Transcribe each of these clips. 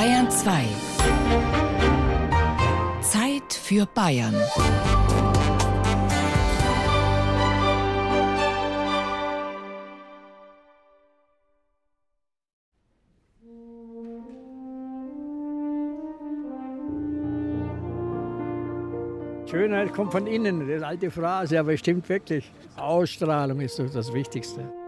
Bayern 2. Zeit für Bayern. Schönheit kommt von innen, das ist eine alte Phrase, aber es stimmt wirklich. Ausstrahlung ist das Wichtigste.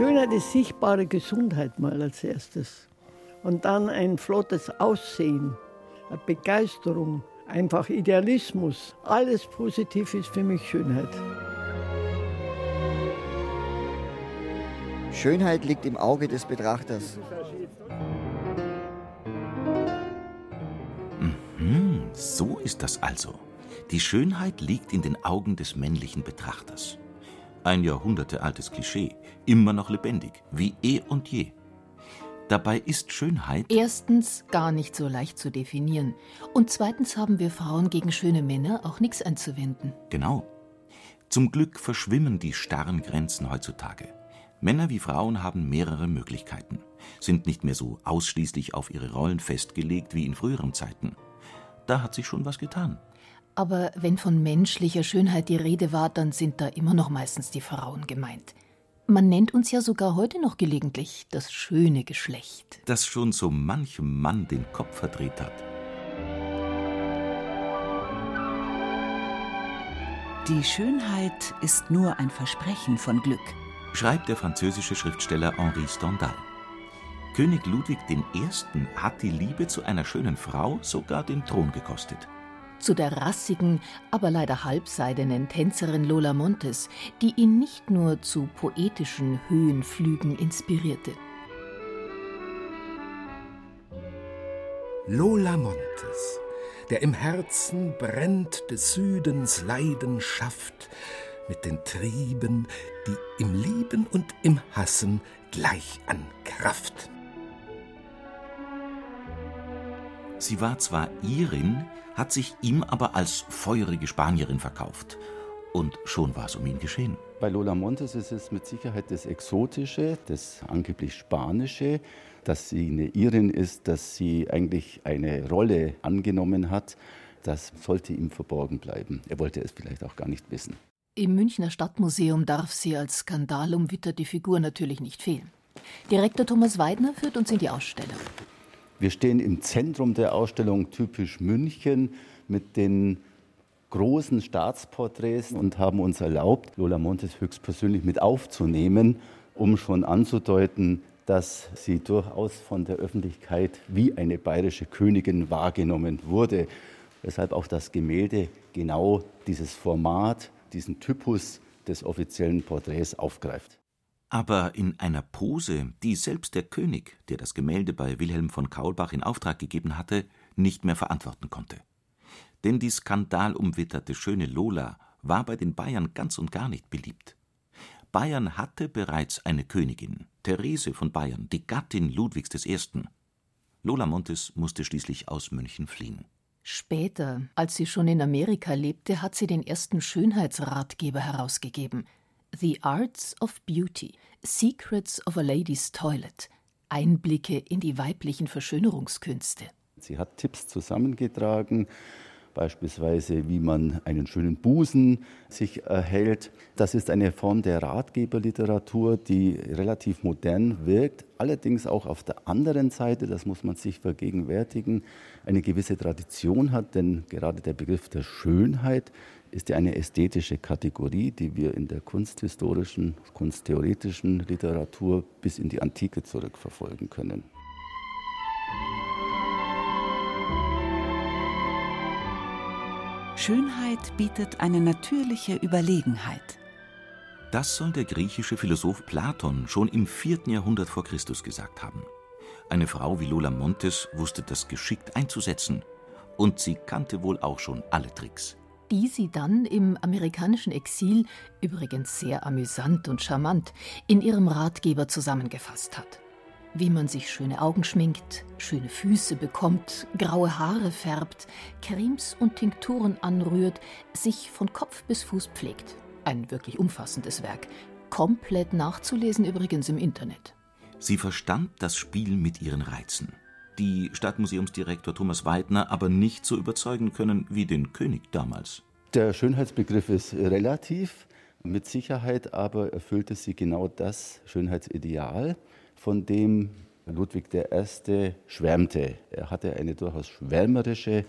Schönheit ist sichtbare Gesundheit mal als erstes. Und dann ein flottes Aussehen, eine Begeisterung, einfach Idealismus. Alles positiv ist für mich Schönheit. Schönheit liegt im Auge des Betrachters. Mhm, so ist das also. Die Schönheit liegt in den Augen des männlichen Betrachters. Ein jahrhundertealtes Klischee, immer noch lebendig, wie eh und je. Dabei ist Schönheit erstens gar nicht so leicht zu definieren und zweitens haben wir Frauen gegen schöne Männer auch nichts einzuwenden. Genau. Zum Glück verschwimmen die starren Grenzen heutzutage. Männer wie Frauen haben mehrere Möglichkeiten, sind nicht mehr so ausschließlich auf ihre Rollen festgelegt wie in früheren Zeiten. Da hat sich schon was getan. Aber wenn von menschlicher Schönheit die Rede war, dann sind da immer noch meistens die Frauen gemeint. Man nennt uns ja sogar heute noch gelegentlich das schöne Geschlecht. Das schon so manchem Mann den Kopf verdreht hat. Die Schönheit ist nur ein Versprechen von Glück, schreibt der französische Schriftsteller Henri Stendhal. König Ludwig I. hat die Liebe zu einer schönen Frau sogar den Thron gekostet zu der rassigen, aber leider halbseidenen Tänzerin Lola Montes, die ihn nicht nur zu poetischen Höhenflügen inspirierte. Lola Montes, der im Herzen brennt des Südens Leidenschaft, mit den Trieben, die im Lieben und im Hassen gleich an Kraft. Sie war zwar Irin, hat sich ihm aber als feurige Spanierin verkauft. Und schon war es um ihn geschehen. Bei Lola Montes ist es mit Sicherheit das Exotische, das angeblich Spanische, dass sie eine Irin ist, dass sie eigentlich eine Rolle angenommen hat. Das sollte ihm verborgen bleiben. Er wollte es vielleicht auch gar nicht wissen. Im Münchner Stadtmuseum darf sie als skandalumwitterte Figur natürlich nicht fehlen. Direktor Thomas Weidner führt uns in die Ausstellung. Wir stehen im Zentrum der Ausstellung typisch München mit den großen Staatsporträts und haben uns erlaubt, Lola Montes höchstpersönlich mit aufzunehmen, um schon anzudeuten, dass sie durchaus von der Öffentlichkeit wie eine bayerische Königin wahrgenommen wurde. Weshalb auch das Gemälde genau dieses Format, diesen Typus des offiziellen Porträts aufgreift aber in einer Pose, die selbst der König, der das Gemälde bei Wilhelm von Kaulbach in Auftrag gegeben hatte, nicht mehr verantworten konnte. Denn die skandalumwitterte schöne Lola war bei den Bayern ganz und gar nicht beliebt. Bayern hatte bereits eine Königin, Therese von Bayern, die Gattin Ludwigs I. Lola Montes musste schließlich aus München fliehen. Später, als sie schon in Amerika lebte, hat sie den ersten Schönheitsratgeber herausgegeben – The Arts of Beauty Secrets of a Lady's Toilet Einblicke in die weiblichen Verschönerungskünste. Sie hat Tipps zusammengetragen, beispielsweise wie man einen schönen Busen sich erhält. Das ist eine Form der Ratgeberliteratur, die relativ modern wirkt, allerdings auch auf der anderen Seite, das muss man sich vergegenwärtigen, eine gewisse Tradition hat, denn gerade der Begriff der Schönheit ist ja eine ästhetische Kategorie, die wir in der kunsthistorischen, kunsttheoretischen Literatur bis in die Antike zurückverfolgen können. Schönheit bietet eine natürliche Überlegenheit. Das soll der griechische Philosoph Platon schon im 4. Jahrhundert vor Christus gesagt haben. Eine Frau wie Lola Montes wusste das geschickt einzusetzen. Und sie kannte wohl auch schon alle Tricks die sie dann im amerikanischen Exil, übrigens sehr amüsant und charmant, in ihrem Ratgeber zusammengefasst hat. Wie man sich schöne Augen schminkt, schöne Füße bekommt, graue Haare färbt, Cremes und Tinkturen anrührt, sich von Kopf bis Fuß pflegt. Ein wirklich umfassendes Werk. Komplett nachzulesen übrigens im Internet. Sie verstand das Spiel mit ihren Reizen, die Stadtmuseumsdirektor Thomas Weidner aber nicht so überzeugen können wie den König damals. Der Schönheitsbegriff ist relativ, mit Sicherheit aber erfüllte sie genau das Schönheitsideal, von dem Ludwig I. schwärmte. Er hatte eine durchaus schwärmerische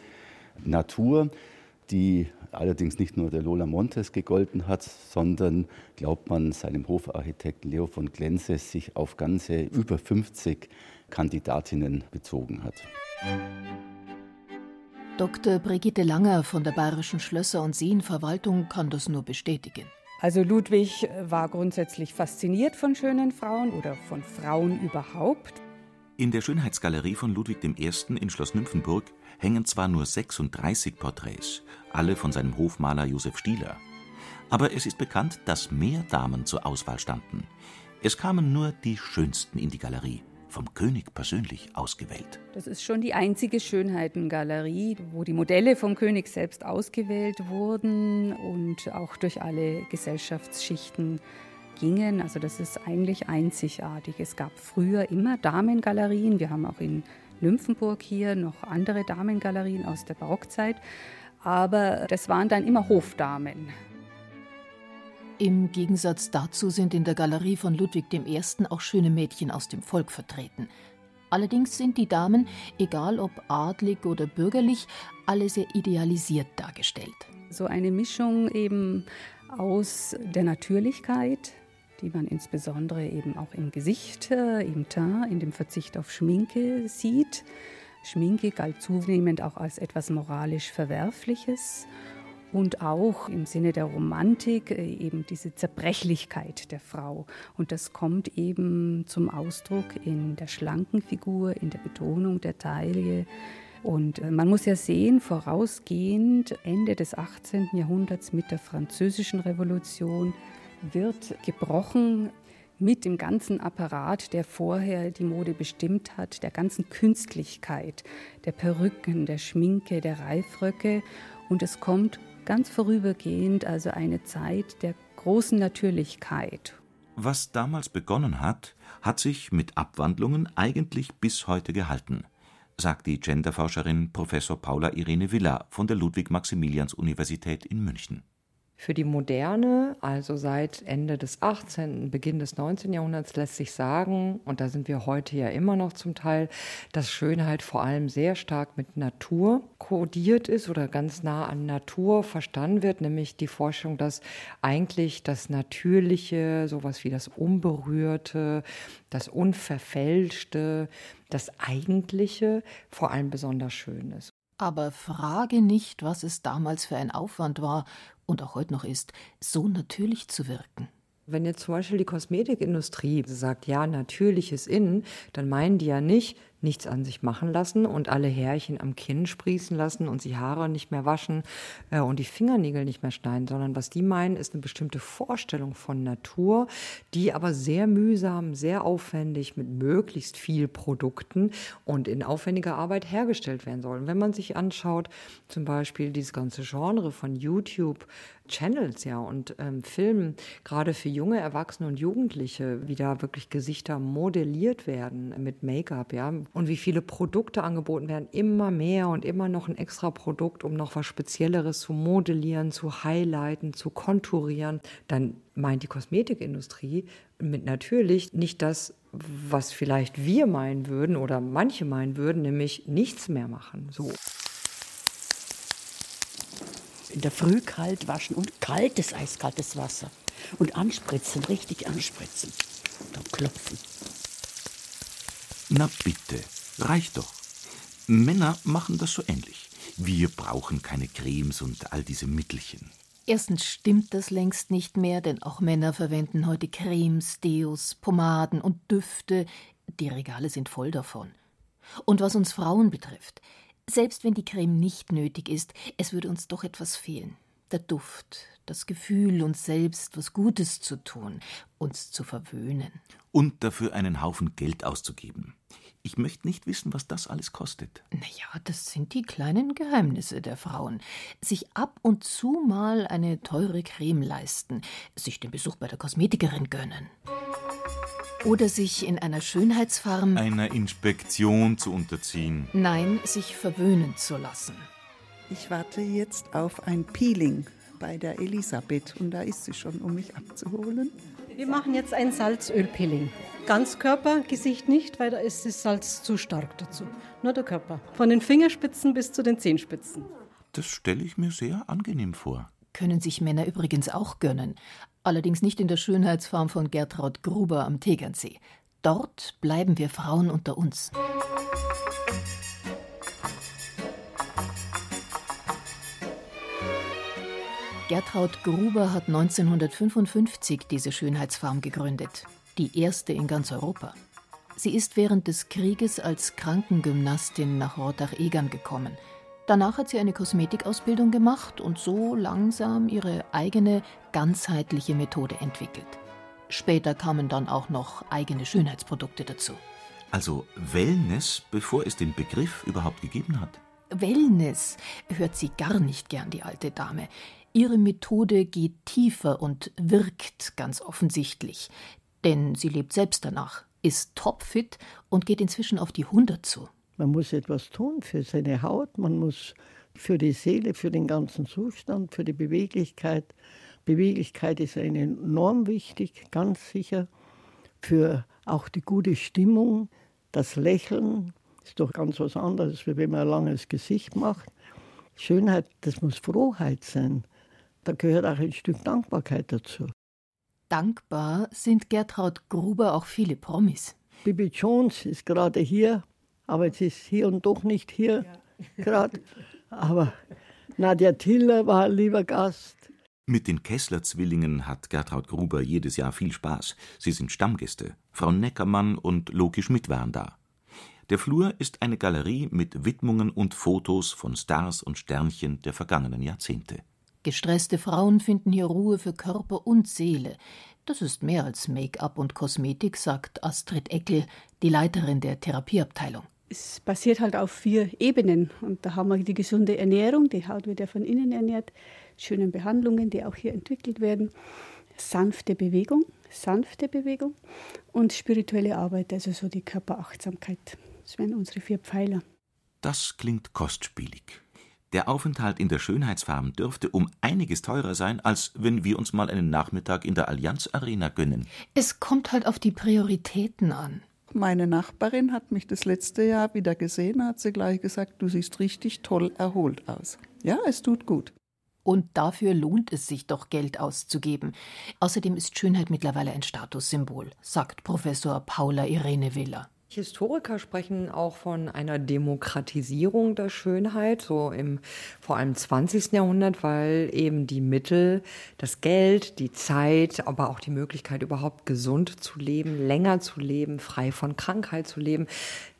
Natur, die allerdings nicht nur der Lola Montes gegolten hat, sondern, glaubt man, seinem Hofarchitekten Leo von Glense sich auf ganze über 50 Kandidatinnen bezogen hat. Dr. Brigitte Langer von der Bayerischen Schlösser- und Seenverwaltung kann das nur bestätigen. Also Ludwig war grundsätzlich fasziniert von schönen Frauen oder von Frauen überhaupt. In der Schönheitsgalerie von Ludwig I. in Schloss Nymphenburg hängen zwar nur 36 Porträts, alle von seinem Hofmaler Josef Stieler. Aber es ist bekannt, dass mehr Damen zur Auswahl standen. Es kamen nur die schönsten in die Galerie, vom König persönlich ausgewählt. Das ist schon die einzige Schönheitengalerie, wo die Modelle vom König selbst ausgewählt wurden und auch durch alle Gesellschaftsschichten gingen. Also das ist eigentlich einzigartig. Es gab früher immer Damengalerien. Wir haben auch in Nymphenburg hier noch andere Damengalerien aus der Barockzeit. Aber das waren dann immer Hofdamen. Im Gegensatz dazu sind in der Galerie von Ludwig I. auch schöne Mädchen aus dem Volk vertreten. Allerdings sind die Damen, egal ob adlig oder bürgerlich, alle sehr idealisiert dargestellt. So eine Mischung eben aus der Natürlichkeit, die man insbesondere eben auch im Gesicht, äh, im Teint, in dem Verzicht auf Schminke sieht. Schminke galt zunehmend auch als etwas moralisch Verwerfliches und auch im Sinne der Romantik äh, eben diese Zerbrechlichkeit der Frau. Und das kommt eben zum Ausdruck in der schlanken Figur, in der Betonung der Taille. Und äh, man muss ja sehen, vorausgehend Ende des 18. Jahrhunderts mit der Französischen Revolution wird gebrochen mit dem ganzen Apparat, der vorher die Mode bestimmt hat, der ganzen Künstlichkeit, der Perücken, der Schminke, der Reifröcke. Und es kommt ganz vorübergehend also eine Zeit der großen Natürlichkeit. Was damals begonnen hat, hat sich mit Abwandlungen eigentlich bis heute gehalten, sagt die Genderforscherin Professor Paula Irene Villa von der Ludwig-Maximilians-Universität in München. Für die Moderne, also seit Ende des 18., Beginn des 19. Jahrhunderts, lässt sich sagen, und da sind wir heute ja immer noch zum Teil, dass Schönheit vor allem sehr stark mit Natur kodiert ist oder ganz nah an Natur verstanden wird, nämlich die Forschung, dass eigentlich das Natürliche, sowas wie das Unberührte, das Unverfälschte, das Eigentliche vor allem besonders schön ist. Aber frage nicht, was es damals für ein Aufwand war, und auch heute noch ist, so natürlich zu wirken. Wenn jetzt zum Beispiel die Kosmetikindustrie sagt, ja, natürliches Innen, dann meinen die ja nicht, nichts an sich machen lassen und alle Härchen am Kinn sprießen lassen und die Haare nicht mehr waschen äh, und die Fingernägel nicht mehr schneiden, sondern was die meinen, ist eine bestimmte Vorstellung von Natur, die aber sehr mühsam, sehr aufwendig mit möglichst viel Produkten und in aufwendiger Arbeit hergestellt werden soll. Und wenn man sich anschaut, zum Beispiel dieses ganze Genre von YouTube, Channels ja und ähm, Filmen, gerade für junge Erwachsene und Jugendliche, wie da wirklich Gesichter modelliert werden mit Make-up, ja, und wie viele Produkte angeboten werden, immer mehr und immer noch ein extra Produkt, um noch was Spezielleres zu modellieren, zu highlighten, zu konturieren, dann meint die Kosmetikindustrie mit natürlich nicht das, was vielleicht wir meinen würden oder manche meinen würden, nämlich nichts mehr machen. So. In der Früh kalt waschen und kaltes, eiskaltes Wasser. Und anspritzen, richtig anspritzen. Dann klopfen. Na bitte, reicht doch. Männer machen das so ähnlich. Wir brauchen keine Cremes und all diese Mittelchen. Erstens stimmt das längst nicht mehr, denn auch Männer verwenden heute Cremes, Deos, Pomaden und Düfte. Die Regale sind voll davon. Und was uns Frauen betrifft, selbst wenn die Creme nicht nötig ist, es würde uns doch etwas fehlen. Der Duft, das Gefühl, uns selbst was Gutes zu tun, uns zu verwöhnen. Und dafür einen Haufen Geld auszugeben. Ich möchte nicht wissen, was das alles kostet. Naja, das sind die kleinen Geheimnisse der Frauen. Sich ab und zu mal eine teure Creme leisten, sich den Besuch bei der Kosmetikerin gönnen. Oder sich in einer Schönheitsfarm einer Inspektion zu unterziehen. Nein, sich verwöhnen zu lassen. Ich warte jetzt auf ein Peeling bei der Elisabeth und da ist sie schon, um mich abzuholen. Wir machen jetzt ein Salzölpeeling. Ganz Körper, Gesicht nicht, weil da ist das Salz zu stark dazu. Nur der Körper. Von den Fingerspitzen bis zu den Zehenspitzen. Das stelle ich mir sehr angenehm vor. Können sich Männer übrigens auch gönnen. Allerdings nicht in der Schönheitsfarm von Gertraud Gruber am Tegernsee. Dort bleiben wir Frauen unter uns. Gertraud Gruber hat 1955 diese Schönheitsfarm gegründet, die erste in ganz Europa. Sie ist während des Krieges als Krankengymnastin nach Rottach-Egern gekommen. Danach hat sie eine Kosmetikausbildung gemacht und so langsam ihre eigene ganzheitliche Methode entwickelt. Später kamen dann auch noch eigene Schönheitsprodukte dazu. Also Wellness, bevor es den Begriff überhaupt gegeben hat. Wellness hört sie gar nicht gern, die alte Dame. Ihre Methode geht tiefer und wirkt ganz offensichtlich, denn sie lebt selbst danach, ist topfit und geht inzwischen auf die 100 zu. Man muss etwas tun für seine Haut, man muss für die Seele, für den ganzen Zustand, für die Beweglichkeit. Beweglichkeit ist enorm wichtig, ganz sicher. Für auch die gute Stimmung, das Lächeln ist doch ganz was anderes, wie wenn man ein langes Gesicht macht. Schönheit, das muss Frohheit sein. Da gehört auch ein Stück Dankbarkeit dazu. Dankbar sind Gertraud Gruber auch viele Promis. Bibi Jones ist gerade hier, aber jetzt ist hier und doch nicht hier ja. gerade. Aber Nadja Tiller war ein lieber Gast. Mit den Kessler-Zwillingen hat Gertraud Gruber jedes Jahr viel Spaß. Sie sind Stammgäste. Frau Neckermann und Loki Schmidt waren da. Der Flur ist eine Galerie mit Widmungen und Fotos von Stars und Sternchen der vergangenen Jahrzehnte. Gestresste Frauen finden hier Ruhe für Körper und Seele. Das ist mehr als Make-up und Kosmetik, sagt Astrid Eckel, die Leiterin der Therapieabteilung. Es basiert halt auf vier Ebenen. Und da haben wir die gesunde Ernährung, die Haut wird ja von innen ernährt, schönen Behandlungen, die auch hier entwickelt werden, sanfte Bewegung, sanfte Bewegung und spirituelle Arbeit, also so die Körperachtsamkeit. Das wären unsere vier Pfeiler. Das klingt kostspielig. Der Aufenthalt in der Schönheitsfarm dürfte um einiges teurer sein, als wenn wir uns mal einen Nachmittag in der Allianz Arena gönnen. Es kommt halt auf die Prioritäten an. Meine Nachbarin hat mich das letzte Jahr wieder gesehen, hat sie gleich gesagt, du siehst richtig toll erholt aus. Ja, es tut gut. Und dafür lohnt es sich doch, Geld auszugeben. Außerdem ist Schönheit mittlerweile ein Statussymbol, sagt Professor Paula Irene Willer. Historiker sprechen auch von einer Demokratisierung der Schönheit, so im vor allem 20. Jahrhundert, weil eben die Mittel, das Geld, die Zeit, aber auch die Möglichkeit, überhaupt gesund zu leben, länger zu leben, frei von Krankheit zu leben,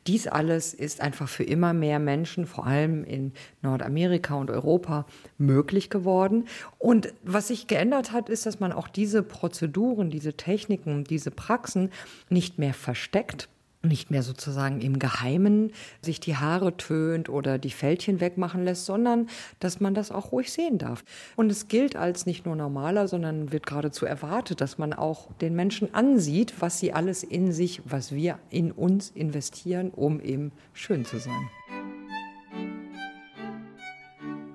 dies alles ist einfach für immer mehr Menschen, vor allem in Nordamerika und Europa, möglich geworden. Und was sich geändert hat, ist, dass man auch diese Prozeduren, diese Techniken, diese Praxen nicht mehr versteckt, nicht mehr sozusagen im Geheimen sich die Haare tönt oder die Fältchen wegmachen lässt, sondern dass man das auch ruhig sehen darf. Und es gilt als nicht nur normaler, sondern wird geradezu erwartet, dass man auch den Menschen ansieht, was sie alles in sich, was wir in uns investieren, um eben schön zu sein.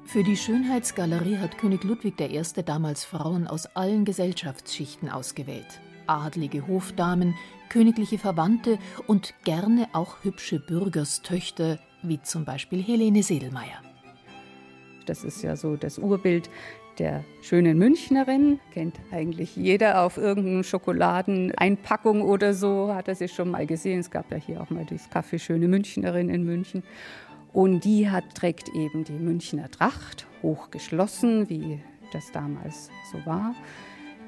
Für die Schönheitsgalerie hat König Ludwig I. damals Frauen aus allen Gesellschaftsschichten ausgewählt. Adlige Hofdamen, königliche Verwandte und gerne auch hübsche Bürgerstöchter, wie zum Beispiel Helene Sedelmeier. Das ist ja so das Urbild der schönen Münchnerin. Kennt eigentlich jeder auf irgendeiner Schokoladeneinpackung oder so, hat er sie schon mal gesehen. Es gab ja hier auch mal das Café Schöne Münchnerin in München. Und die hat, trägt eben die Münchner Tracht, hochgeschlossen, wie das damals so war.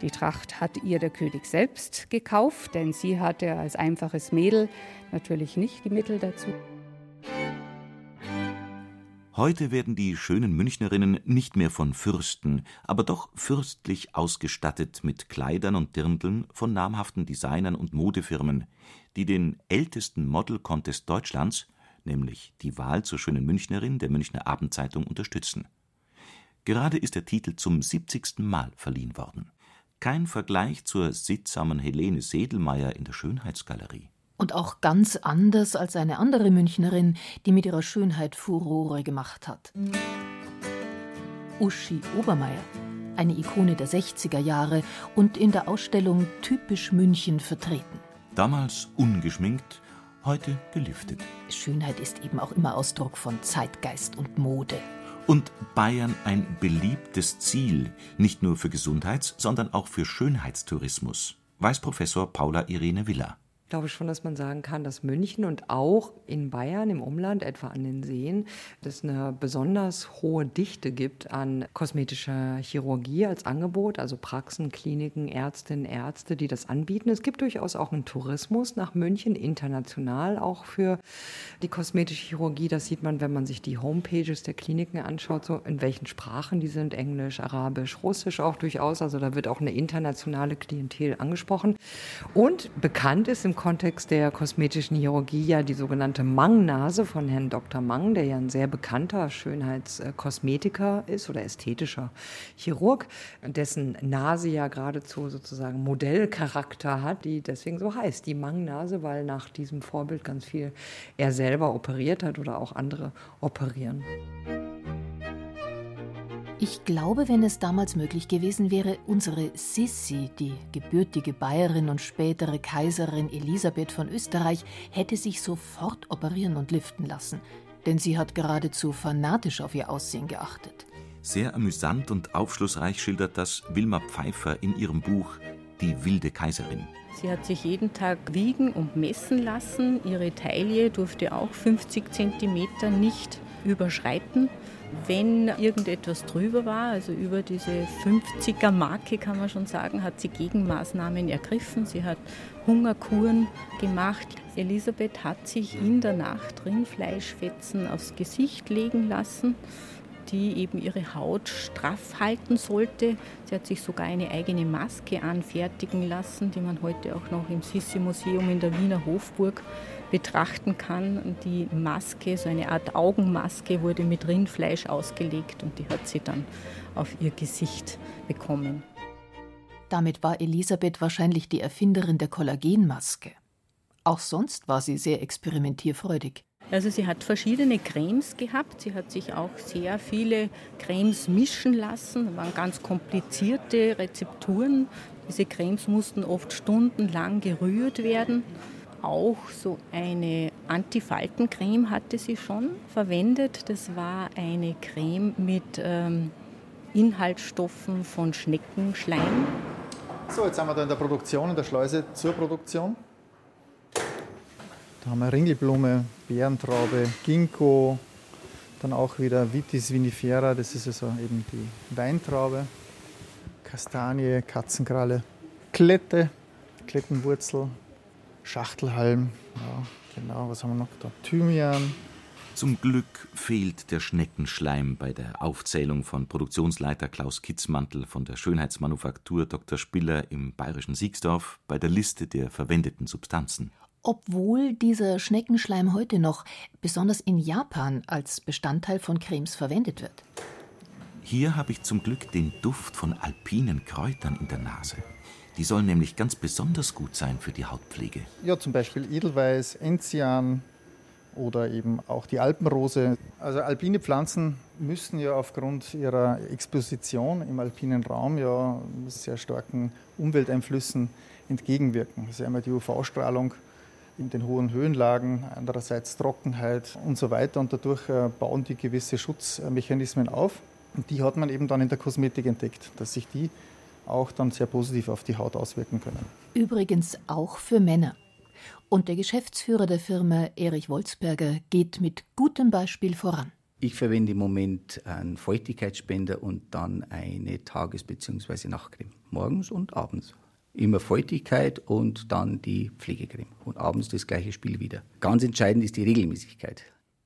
Die Tracht hat ihr der König selbst gekauft, denn sie hatte als einfaches Mädel natürlich nicht die Mittel dazu. Heute werden die schönen Münchnerinnen nicht mehr von Fürsten, aber doch fürstlich ausgestattet mit Kleidern und Dirndln von namhaften Designern und Modefirmen, die den ältesten Model-Contest Deutschlands, nämlich die Wahl zur schönen Münchnerin der Münchner Abendzeitung, unterstützen. Gerade ist der Titel zum 70. Mal verliehen worden. Kein Vergleich zur sittsamen Helene Sedelmeier in der Schönheitsgalerie. Und auch ganz anders als eine andere Münchnerin, die mit ihrer Schönheit Furore gemacht hat. Uschi Obermeier, eine Ikone der 60er Jahre und in der Ausstellung Typisch München vertreten. Damals ungeschminkt, heute geliftet. Schönheit ist eben auch immer Ausdruck von Zeitgeist und Mode. Und Bayern ein beliebtes Ziel, nicht nur für Gesundheits-, sondern auch für Schönheitstourismus, weiß Professor Paula Irene Villa glaube schon, dass man sagen kann, dass München und auch in Bayern im Umland, etwa an den Seen, es eine besonders hohe Dichte gibt an kosmetischer Chirurgie als Angebot, also Praxen, Kliniken, Ärztinnen, Ärzte, die das anbieten. Es gibt durchaus auch einen Tourismus nach München, international auch für die kosmetische Chirurgie. Das sieht man, wenn man sich die Homepages der Kliniken anschaut, so in welchen Sprachen die sind, Englisch, Arabisch, Russisch auch durchaus. Also da wird auch eine internationale Klientel angesprochen. Und bekannt ist im Kontext der kosmetischen Chirurgie ja die sogenannte Mang-Nase von Herrn Dr. Mang, der ja ein sehr bekannter Schönheitskosmetiker ist oder ästhetischer Chirurg, dessen Nase ja geradezu sozusagen Modellcharakter hat, die deswegen so heißt, die Mang-Nase, weil nach diesem Vorbild ganz viel er selber operiert hat oder auch andere operieren. Ich glaube, wenn es damals möglich gewesen wäre, unsere Sissi, die gebürtige Bayerin und spätere Kaiserin Elisabeth von Österreich, hätte sich sofort operieren und liften lassen, denn sie hat geradezu fanatisch auf ihr Aussehen geachtet. Sehr amüsant und aufschlussreich schildert das Wilma Pfeiffer in ihrem Buch Die wilde Kaiserin. Sie hat sich jeden Tag wiegen und messen lassen. Ihre Taille durfte auch 50 cm nicht überschreiten. Wenn irgendetwas drüber war, also über diese 50er-Marke kann man schon sagen, hat sie Gegenmaßnahmen ergriffen. Sie hat Hungerkuren gemacht. Elisabeth hat sich in der Nacht Rindfleischfetzen aufs Gesicht legen lassen die eben ihre Haut straff halten sollte. Sie hat sich sogar eine eigene Maske anfertigen lassen, die man heute auch noch im Sissi-Museum in der Wiener Hofburg betrachten kann. Die Maske, so eine Art Augenmaske, wurde mit Rindfleisch ausgelegt und die hat sie dann auf ihr Gesicht bekommen. Damit war Elisabeth wahrscheinlich die Erfinderin der Kollagenmaske. Auch sonst war sie sehr experimentierfreudig. Also sie hat verschiedene Cremes gehabt. Sie hat sich auch sehr viele Cremes mischen lassen. Das waren ganz komplizierte Rezepturen. Diese Cremes mussten oft stundenlang gerührt werden. Auch so eine Antifaltencreme hatte sie schon verwendet. Das war eine Creme mit ähm, Inhaltsstoffen von Schneckenschleim. So, jetzt sind wir da in der Produktion, in der Schleuse zur Produktion. Da haben wir Ringelblume, Bärentraube, Ginkgo, dann auch wieder Vitis vinifera, das ist also eben die Weintraube, Kastanie, Katzenkralle, Klette, Klettenwurzel, Schachtelhalm, ja, genau, was haben wir noch da? Thymian. Zum Glück fehlt der Schneckenschleim bei der Aufzählung von Produktionsleiter Klaus Kitzmantel von der Schönheitsmanufaktur Dr. Spiller im bayerischen Siegsdorf bei der Liste der verwendeten Substanzen. Obwohl dieser Schneckenschleim heute noch, besonders in Japan, als Bestandteil von Cremes verwendet wird. Hier habe ich zum Glück den Duft von alpinen Kräutern in der Nase. Die sollen nämlich ganz besonders gut sein für die Hautpflege. Ja, zum Beispiel Edelweiß, Enzian oder eben auch die Alpenrose. Also alpine Pflanzen müssen ja aufgrund ihrer Exposition im alpinen Raum ja sehr starken Umwelteinflüssen entgegenwirken. Das ist einmal die UV-Strahlung in den hohen Höhenlagen, andererseits Trockenheit und so weiter. Und dadurch äh, bauen die gewisse Schutzmechanismen auf. Und die hat man eben dann in der Kosmetik entdeckt, dass sich die auch dann sehr positiv auf die Haut auswirken können. Übrigens auch für Männer. Und der Geschäftsführer der Firma, Erich Wolzberger, geht mit gutem Beispiel voran. Ich verwende im Moment einen Feuchtigkeitsspender und dann eine Tages- bzw. Nachtcreme. Morgens und abends. Immer Feuchtigkeit und dann die Pflegecreme. Und abends das gleiche Spiel wieder. Ganz entscheidend ist die Regelmäßigkeit.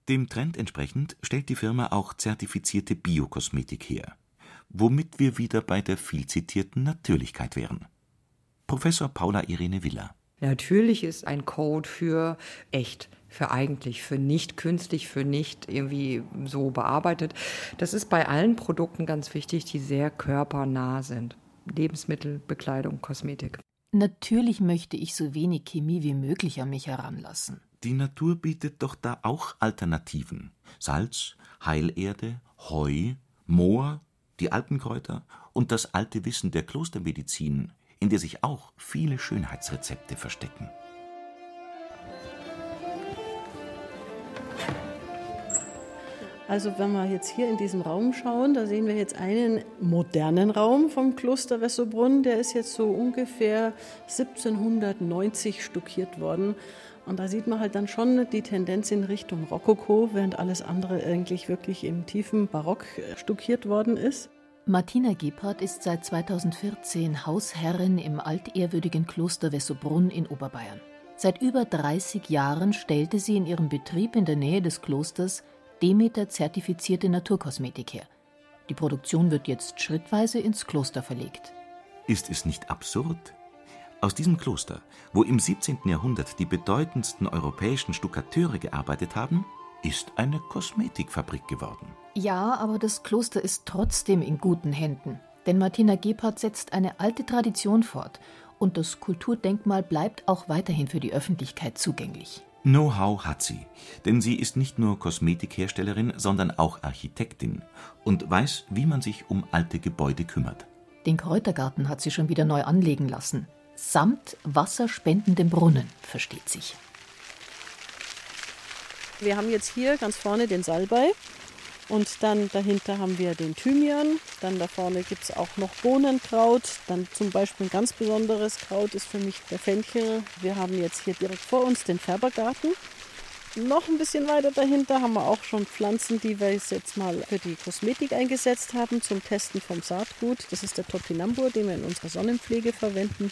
Dem Trend entsprechend stellt die Firma auch zertifizierte Biokosmetik her, womit wir wieder bei der viel zitierten Natürlichkeit wären. Professor Paula Irene Willer. Natürlich ist ein Code für echt, für eigentlich, für nicht künstlich, für nicht irgendwie so bearbeitet. Das ist bei allen Produkten ganz wichtig, die sehr körpernah sind. Lebensmittel, Bekleidung, Kosmetik. Natürlich möchte ich so wenig Chemie wie möglich an mich heranlassen. Die Natur bietet doch da auch Alternativen. Salz, Heilerde, Heu, Moor, die Alpenkräuter und das alte Wissen der Klostermedizin, in der sich auch viele Schönheitsrezepte verstecken. Also wenn wir jetzt hier in diesem Raum schauen, da sehen wir jetzt einen modernen Raum vom Kloster Wessobrunn. Der ist jetzt so ungefähr 1790 stuckiert worden. Und da sieht man halt dann schon die Tendenz in Richtung Rokoko, während alles andere eigentlich wirklich im tiefen Barock stuckiert worden ist. Martina Gebhardt ist seit 2014 Hausherrin im altehrwürdigen Kloster Wessobrunn in Oberbayern. Seit über 30 Jahren stellte sie in ihrem Betrieb in der Nähe des Klosters Demeter-zertifizierte Naturkosmetik her. Die Produktion wird jetzt schrittweise ins Kloster verlegt. Ist es nicht absurd? Aus diesem Kloster, wo im 17. Jahrhundert die bedeutendsten europäischen Stuckateure gearbeitet haben, ist eine Kosmetikfabrik geworden. Ja, aber das Kloster ist trotzdem in guten Händen. Denn Martina Gebhardt setzt eine alte Tradition fort und das Kulturdenkmal bleibt auch weiterhin für die Öffentlichkeit zugänglich. Know-how hat sie, denn sie ist nicht nur Kosmetikherstellerin, sondern auch Architektin und weiß, wie man sich um alte Gebäude kümmert. Den Kräutergarten hat sie schon wieder neu anlegen lassen. Samt wasserspendendem Brunnen, versteht sich. Wir haben jetzt hier ganz vorne den Salbei und dann dahinter haben wir den Thymian. Dann da vorne gibt es auch noch Bohnenkraut. Dann zum Beispiel ein ganz besonderes Kraut ist für mich der Fenchel. Wir haben jetzt hier direkt vor uns den Färbergarten. Noch ein bisschen weiter dahinter haben wir auch schon Pflanzen, die wir jetzt mal für die Kosmetik eingesetzt haben zum Testen vom Saatgut. Das ist der Topinambur, den wir in unserer Sonnenpflege verwenden.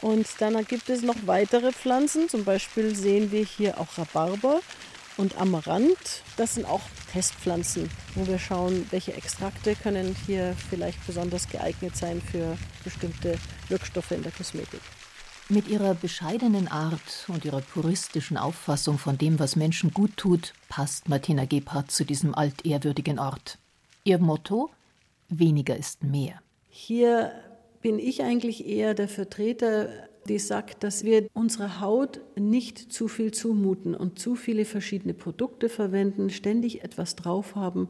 Und dann gibt es noch weitere Pflanzen. Zum Beispiel sehen wir hier auch Rhabarber und Amaranth. Das sind auch Testpflanzen, wo wir schauen, welche Extrakte können hier vielleicht besonders geeignet sein für bestimmte Wirkstoffe in der Kosmetik. Mit ihrer bescheidenen Art und ihrer puristischen Auffassung von dem, was Menschen gut tut, passt Martina Gebhardt zu diesem altehrwürdigen Ort. Ihr Motto: weniger ist mehr. Hier bin ich eigentlich eher der Vertreter, die sagt, dass wir unserer Haut nicht zu viel zumuten und zu viele verschiedene Produkte verwenden, ständig etwas drauf haben.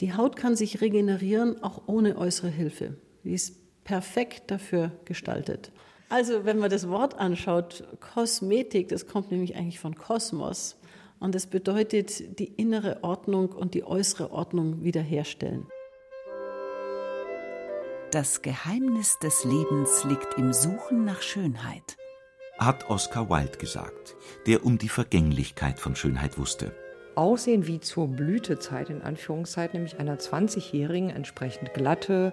Die Haut kann sich regenerieren, auch ohne äußere Hilfe. Die ist perfekt dafür gestaltet. Also, wenn man das Wort anschaut, Kosmetik, das kommt nämlich eigentlich von Kosmos. Und es bedeutet die innere Ordnung und die äußere Ordnung wiederherstellen. Das Geheimnis des Lebens liegt im Suchen nach Schönheit. Hat Oscar Wilde gesagt, der um die Vergänglichkeit von Schönheit wusste. Aussehen wie zur Blütezeit, in Anführungszeichen, nämlich einer 20-Jährigen, entsprechend glatte,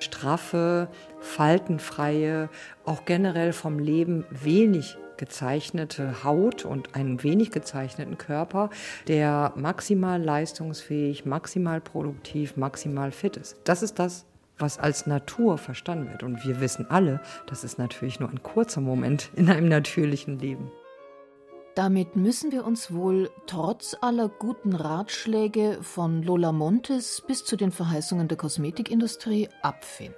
straffe, faltenfreie, auch generell vom Leben wenig gezeichnete Haut und einen wenig gezeichneten Körper, der maximal leistungsfähig, maximal produktiv, maximal fit ist. Das ist das, was als Natur verstanden wird. Und wir wissen alle, das ist natürlich nur ein kurzer Moment in einem natürlichen Leben. Damit müssen wir uns wohl trotz aller guten Ratschläge von Lola Montes bis zu den Verheißungen der Kosmetikindustrie abfinden.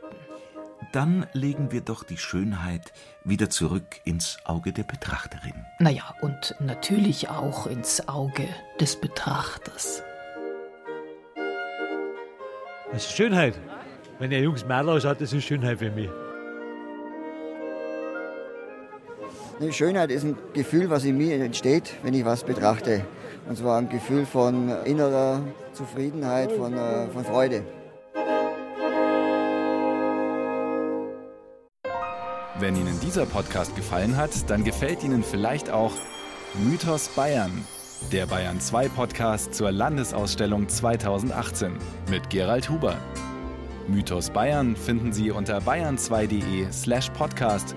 Dann legen wir doch die Schönheit wieder zurück ins Auge der Betrachterin. Naja, und natürlich auch ins Auge des Betrachters. Das ist Schönheit. Wenn ihr Jungs Mädel ausschaut, das ist Schönheit für mich. Eine Schönheit ist ein Gefühl, was in mir entsteht, wenn ich was betrachte. Und zwar ein Gefühl von innerer Zufriedenheit, von, äh, von Freude. Wenn Ihnen dieser Podcast gefallen hat, dann gefällt Ihnen vielleicht auch Mythos Bayern, der Bayern 2 Podcast zur Landesausstellung 2018 mit Gerald Huber. Mythos Bayern finden Sie unter bayern2.de slash podcast